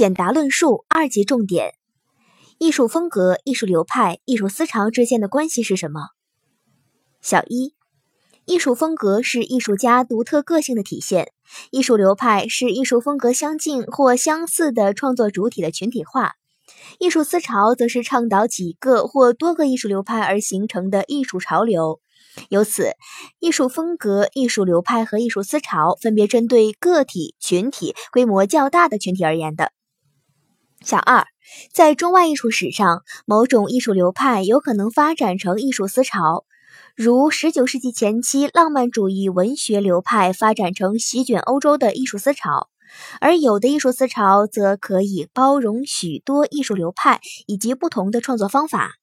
简答论述二级重点：艺术风格、艺术流派、艺术思潮之间的关系是什么？小一，艺术风格是艺术家独特个性的体现，艺术流派是艺术风格相近或相似的创作主体的群体化，艺术思潮则是倡导几个或多个艺术流派而形成的艺术潮流。由此，艺术风格、艺术流派和艺术思潮分别针对个体、群体、规模较大的群体而言的。小二，在中外艺术史上，某种艺术流派有可能发展成艺术思潮，如十九世纪前期浪漫主义文学流派发展成席卷欧洲的艺术思潮，而有的艺术思潮则可以包容许多艺术流派以及不同的创作方法。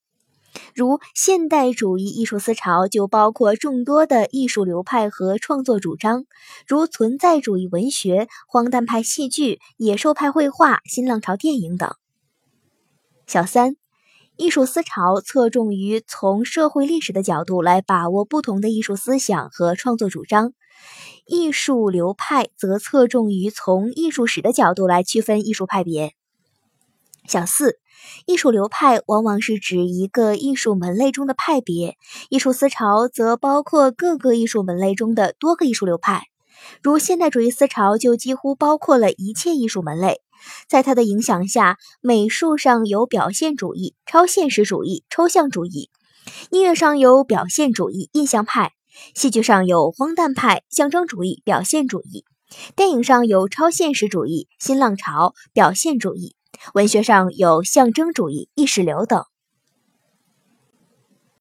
如现代主义艺术思潮就包括众多的艺术流派和创作主张，如存在主义文学、荒诞派戏剧、野兽派绘画、新浪潮电影等。小三，艺术思潮侧重于从社会历史的角度来把握不同的艺术思想和创作主张，艺术流派则侧重于从艺术史的角度来区分艺术派别。小四。艺术流派往往是指一个艺术门类中的派别，艺术思潮则包括各个艺术门类中的多个艺术流派。如现代主义思潮就几乎包括了一切艺术门类。在它的影响下，美术上有表现主义、超现实主义、抽象主义；音乐上有表现主义、印象派；戏剧上有荒诞派、象征主义、表现主义；电影上有超现实主义、新浪潮、表现主义。文学上有象征主义、意识流等。